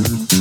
Mm-hmm.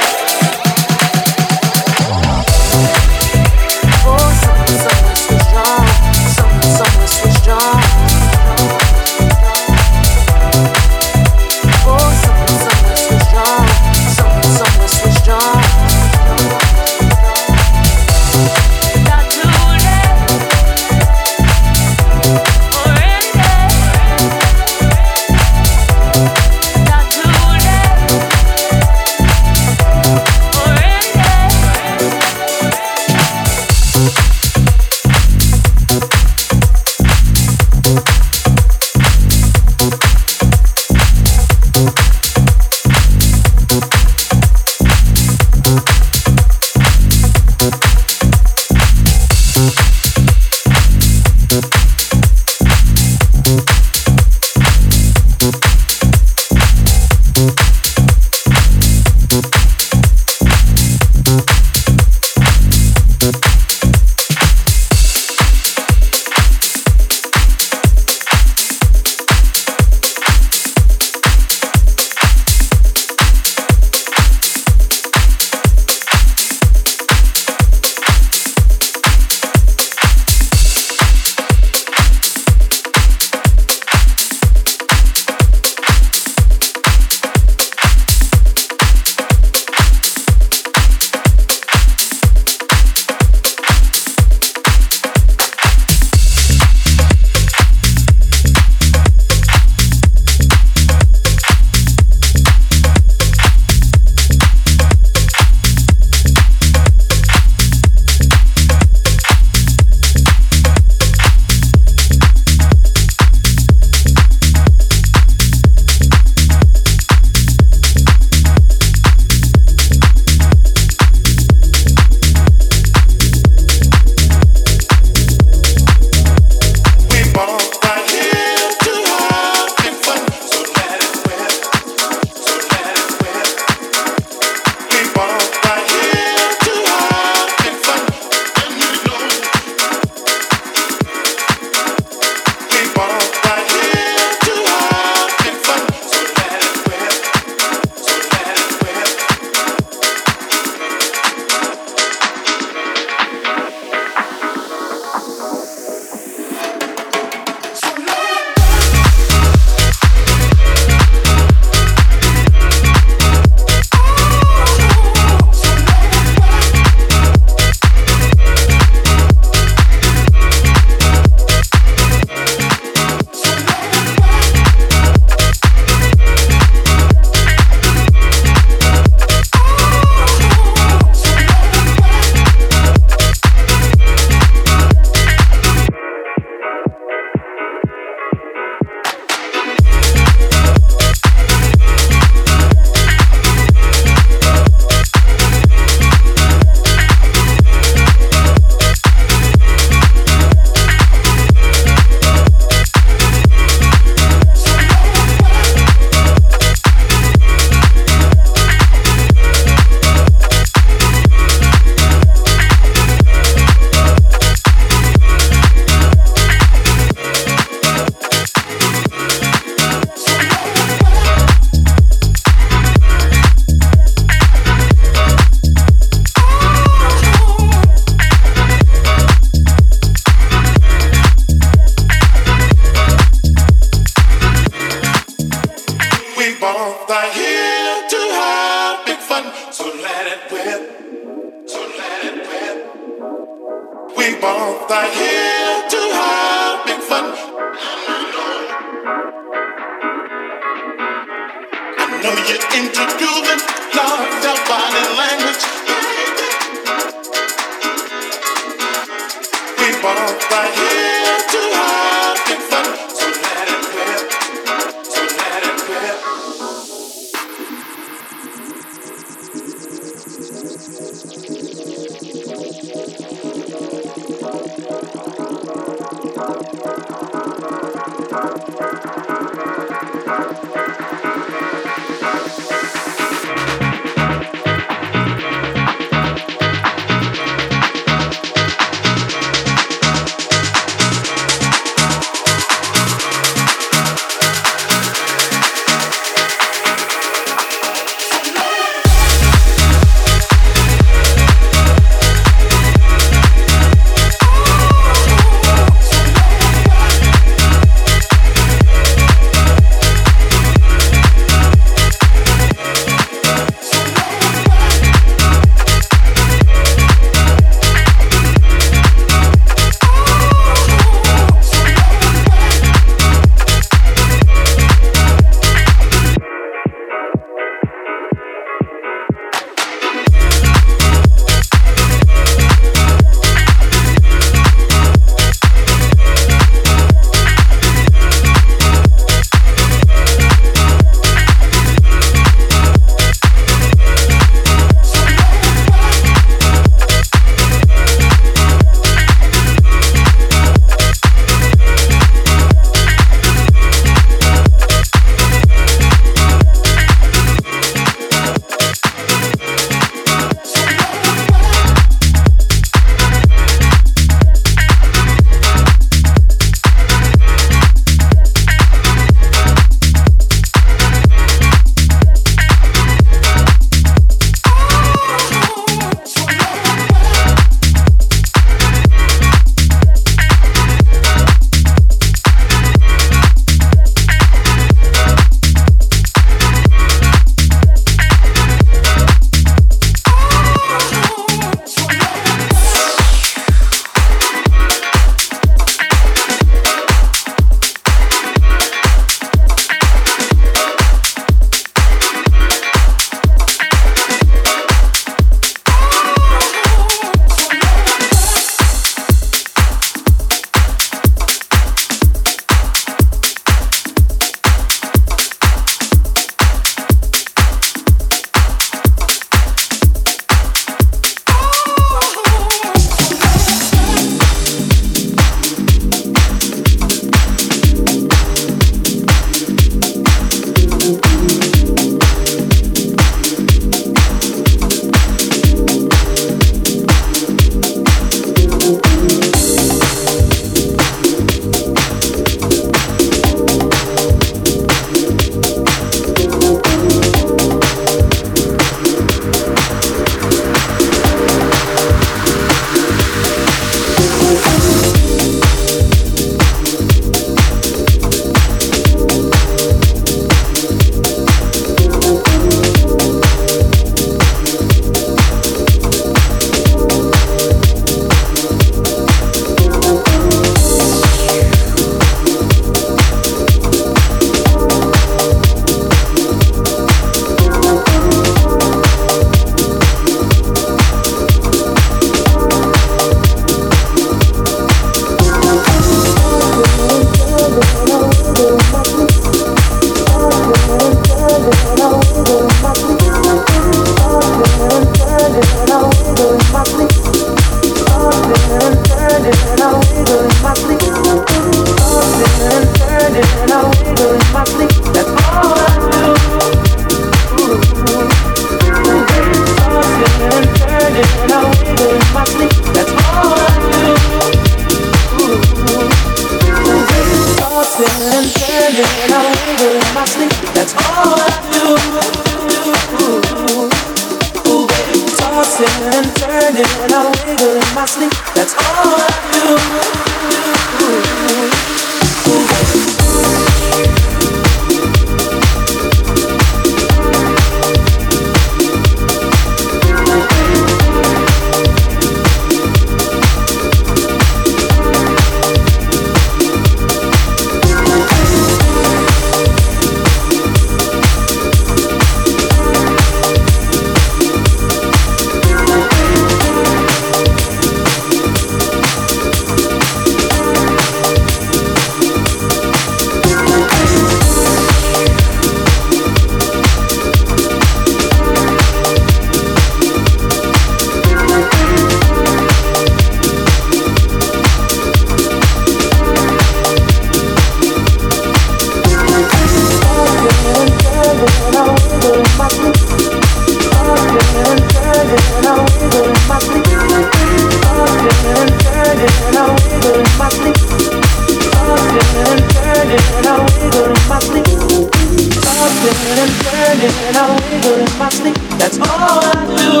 That's all I do.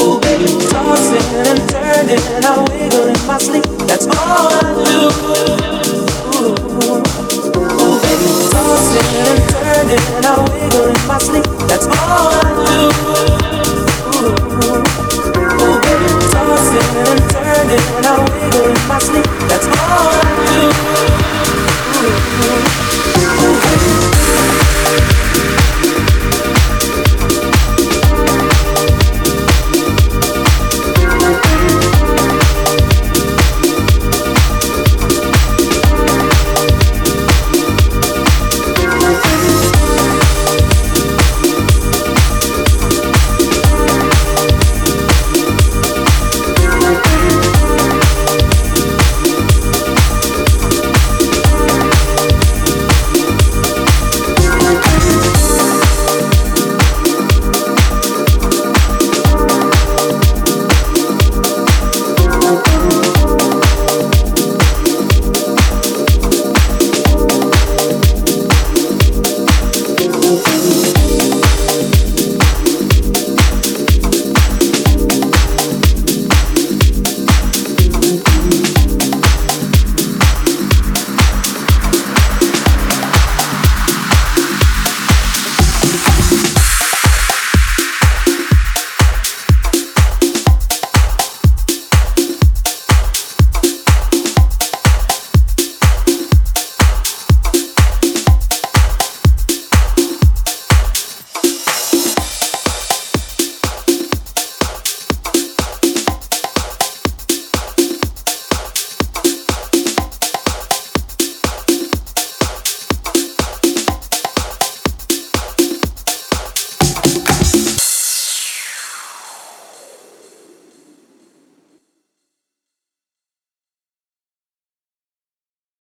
Oh, baby, tossing and turning, I wiggle in my sleep. That's all I do. Oh, baby, tossing and turning, I wiggle in my sleep. That's all I do.